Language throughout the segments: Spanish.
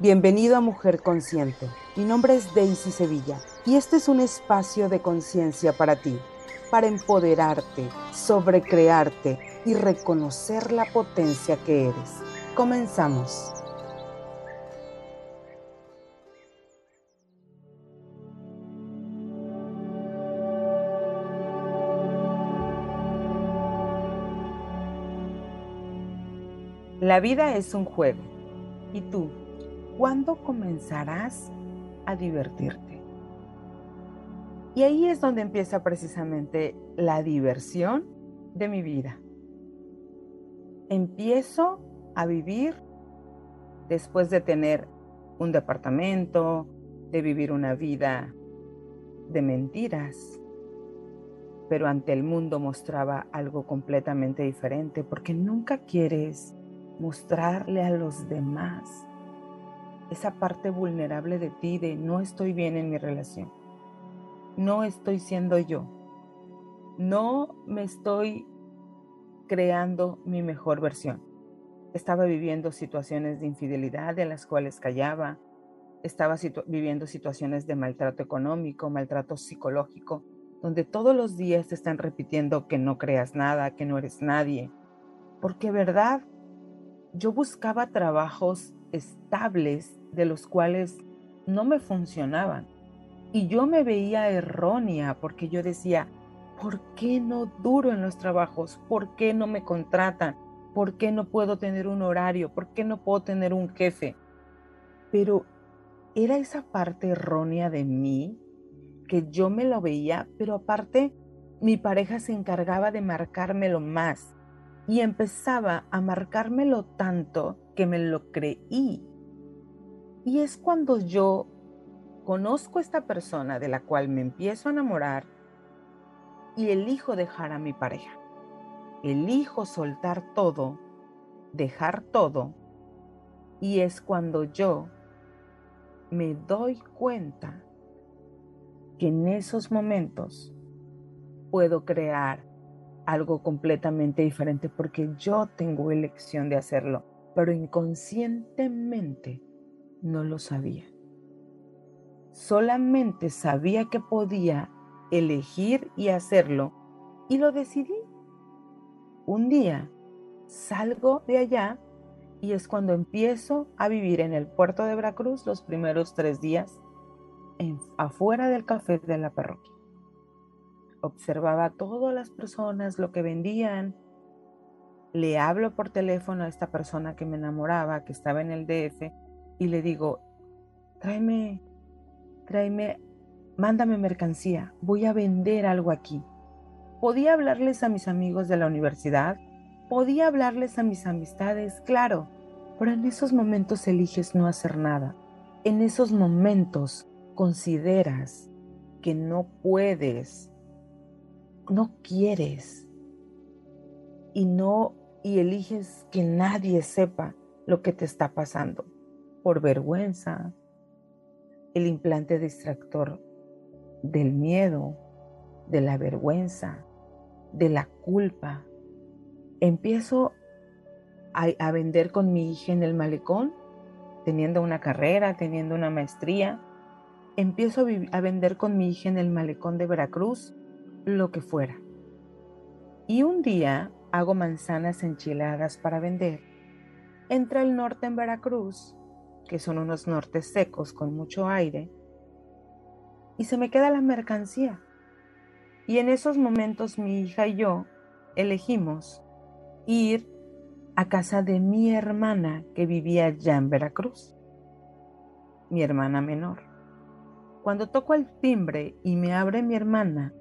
Bienvenido a Mujer Consciente. Mi nombre es Daisy Sevilla y este es un espacio de conciencia para ti, para empoderarte, sobrecrearte y reconocer la potencia que eres. Comenzamos. La vida es un juego. ¿Y tú? ¿Cuándo comenzarás a divertirte? Y ahí es donde empieza precisamente la diversión de mi vida. Empiezo a vivir después de tener un departamento, de vivir una vida de mentiras, pero ante el mundo mostraba algo completamente diferente porque nunca quieres mostrarle a los demás esa parte vulnerable de ti de no estoy bien en mi relación, no estoy siendo yo, no me estoy creando mi mejor versión. Estaba viviendo situaciones de infidelidad de las cuales callaba, estaba viviendo situaciones de maltrato económico, maltrato psicológico, donde todos los días te están repitiendo que no creas nada, que no eres nadie. Porque verdad, yo buscaba trabajos estables de los cuales no me funcionaban. Y yo me veía errónea porque yo decía, ¿por qué no duro en los trabajos? ¿Por qué no me contratan? ¿Por qué no puedo tener un horario? ¿Por qué no puedo tener un jefe? Pero era esa parte errónea de mí que yo me lo veía, pero aparte mi pareja se encargaba de marcármelo más y empezaba a marcármelo tanto que me lo creí y es cuando yo conozco a esta persona de la cual me empiezo a enamorar y elijo dejar a mi pareja. Elijo soltar todo, dejar todo. Y es cuando yo me doy cuenta que en esos momentos puedo crear algo completamente diferente porque yo tengo elección de hacerlo, pero inconscientemente no lo sabía. Solamente sabía que podía elegir y hacerlo y lo decidí. Un día salgo de allá y es cuando empiezo a vivir en el puerto de Veracruz los primeros tres días afuera del café de la parroquia. Observaba a todas las personas, lo que vendían. Le hablo por teléfono a esta persona que me enamoraba, que estaba en el DF, y le digo, tráeme, tráeme, mándame mercancía, voy a vender algo aquí. Podía hablarles a mis amigos de la universidad, podía hablarles a mis amistades, claro, pero en esos momentos eliges no hacer nada. En esos momentos consideras que no puedes, no quieres y no y eliges que nadie sepa lo que te está pasando por vergüenza, el implante distractor del miedo, de la vergüenza, de la culpa. Empiezo a, vender con mi hija en el malecón, teniendo una carrera, teniendo una maestría. Empiezo a, a vender con mi hija en el malecón de Veracruz, lo que fuera. Y un día hago manzanas enchiladas para vender. Entra el norte en Veracruz que son unos nortes secos con mucho aire, y se me queda la mercancía. Y en esos momentos mi hija y yo elegimos ir a casa de mi hermana que vivía ya en Veracruz, mi hermana menor. Cuando toco el timbre y me abre mi hermana,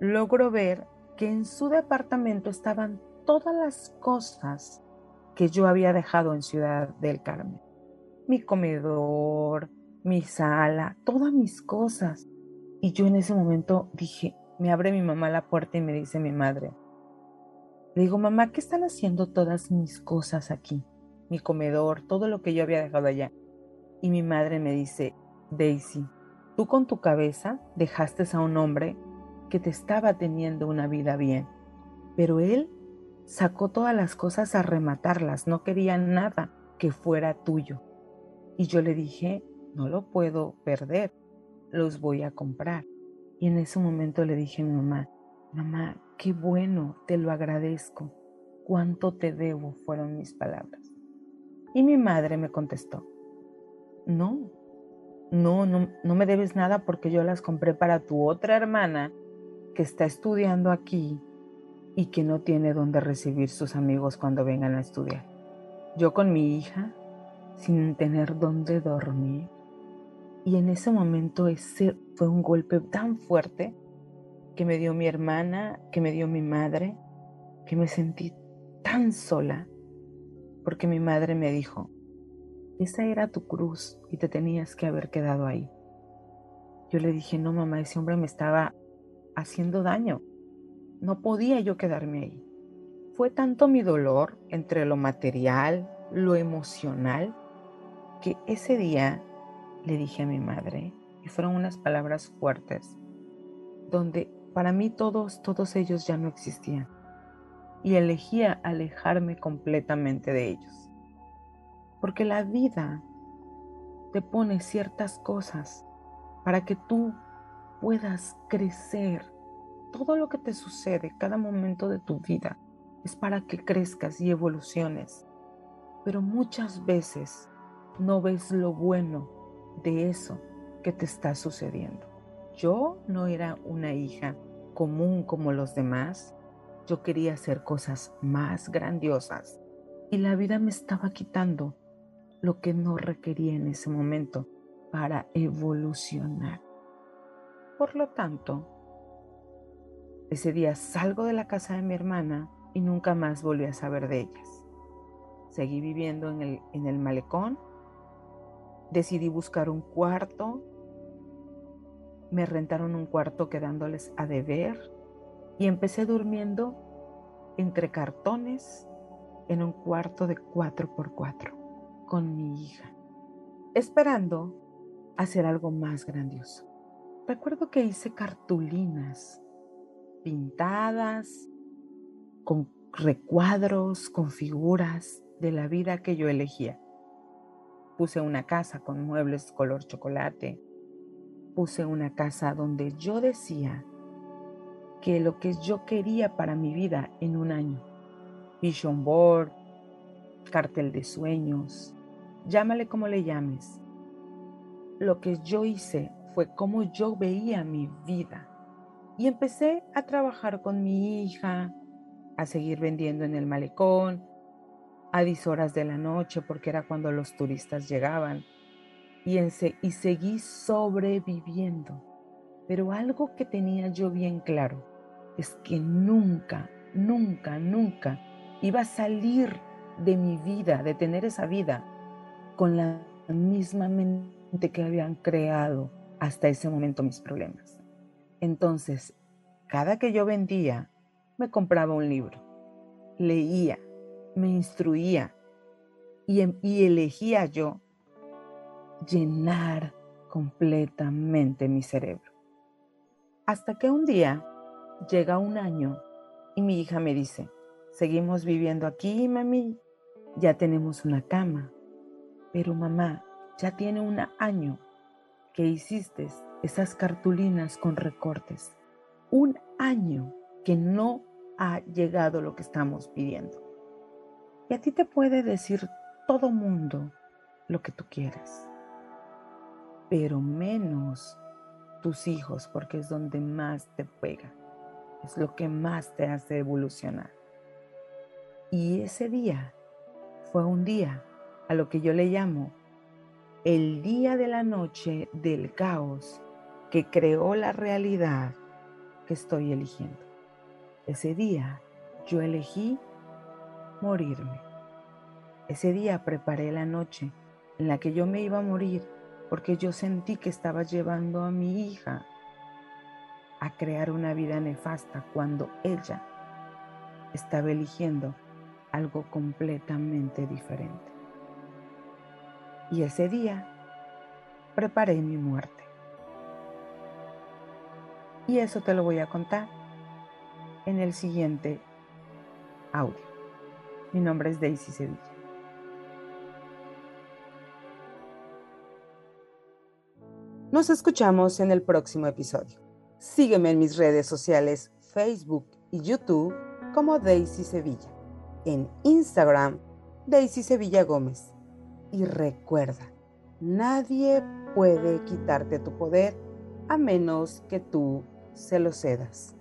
logro ver que en su departamento estaban todas las cosas que yo había dejado en Ciudad del Carmen mi comedor, mi sala, todas mis cosas. Y yo en ese momento dije, me abre mi mamá la puerta y me dice mi madre, le digo, mamá, ¿qué están haciendo todas mis cosas aquí? Mi comedor, todo lo que yo había dejado allá. Y mi madre me dice, Daisy, tú con tu cabeza dejaste a un hombre que te estaba teniendo una vida bien, pero él sacó todas las cosas a rematarlas, no quería nada que fuera tuyo Y yo le dije, no lo puedo perder, los voy a comprar. Y en ese momento le dije a mi mamá, mamá, qué bueno, te lo agradezco, cuánto te debo, fueron mis palabras. Y mi madre me contestó, no, no, no, no me debes nada porque yo las compré para tu otra hermana que está estudiando aquí y que no tiene dónde recibir sus amigos cuando vengan a estudiar. Yo con mi hija, sin tener dónde dormir. Y en ese momento ese fue un golpe tan fuerte que me dio mi hermana, que me dio mi madre, que me sentí tan sola, porque mi madre me dijo, esa era tu cruz y te tenías que haber quedado ahí. Yo le dije, no mamá, ese hombre me estaba haciendo daño. No podía yo quedarme ahí. Fue tanto mi dolor entre lo material, lo emocional, que ese día le dije a mi madre, y fueron unas palabras fuertes, donde para mí todos, todos ellos ya no existían, y elegía alejarme completamente de ellos. Porque la vida te pone ciertas cosas para que tú puedas crecer. Todo lo que te sucede, cada momento de tu vida, es para que crezcas y evoluciones. Pero muchas veces no ves lo bueno de eso que te está sucediendo. Yo no era una hija común como los demás. Yo quería hacer cosas más grandiosas y la vida me estaba quitando lo que no requería en ese momento para evolucionar. Por lo tanto, ese día salgo de la casa de mi hermana y nunca más volví a saber de ellas. Seguí viviendo en el, en el malecón, decidí buscar un cuarto, me rentaron un cuarto quedándoles a deber y empecé durmiendo entre cartones en un cuarto de 4x4 con mi hija, esperando hacer algo más grandioso. Recuerdo que hice cartulinas pintadas con recuadros, con figuras de la vida que yo elegía. Puse una casa con muebles color chocolate. Puse una casa donde yo decía que lo que yo quería para mi vida en un año. Vision board, cartel de sueños, llámale como le llames. Lo que yo hice fue como yo veía mi vida. Y empecé a trabajar con mi hija, a seguir vendiendo en el malecón, a 10 horas de la noche, porque era cuando los turistas llegaban. Y, y seguí sobreviviendo. Pero algo que tenía yo bien claro es que nunca, nunca, nunca iba a salir de mi vida, de tener esa vida, con la misma mente que habían creado hasta ese momento mis problemas. Entonces, cada que yo vendía, me compraba un libro, leía, me instruía y, em, y elegía yo llenar completamente mi cerebro. Hasta que un día llega un año y mi hija me dice, seguimos viviendo aquí, mami, ya tenemos una cama, pero mamá, ya tiene un año que hiciste esas cartulinas con recortes. Un año que no ha llegado lo que estamos pidiendo. Y a ti te puede decir todo mundo lo que tú quieras, pero menos tus hijos, porque es donde más te pega, es lo que más te hace evolucionar. Y ese día fue un día a lo que yo le llamo el día de la noche del caos que creó la realidad que estoy eligiendo. Ese día yo elegí morirme. Ese día preparé la noche en la que yo me iba a morir porque yo sentí que estaba llevando a mi hija a crear una vida nefasta cuando ella estaba eligiendo algo completamente diferente. Y ese día preparé mi muerte. Y eso te lo voy a contar en el siguiente audio. Mi nombre es Daisy Sevilla. Nos escuchamos en el próximo episodio. Sígueme en mis redes sociales Facebook y YouTube como Daisy Sevilla. En Instagram, Daisy Sevilla Gómez. Y recuerda, nadie puede quitarte tu poder a menos que tú se lo cedas.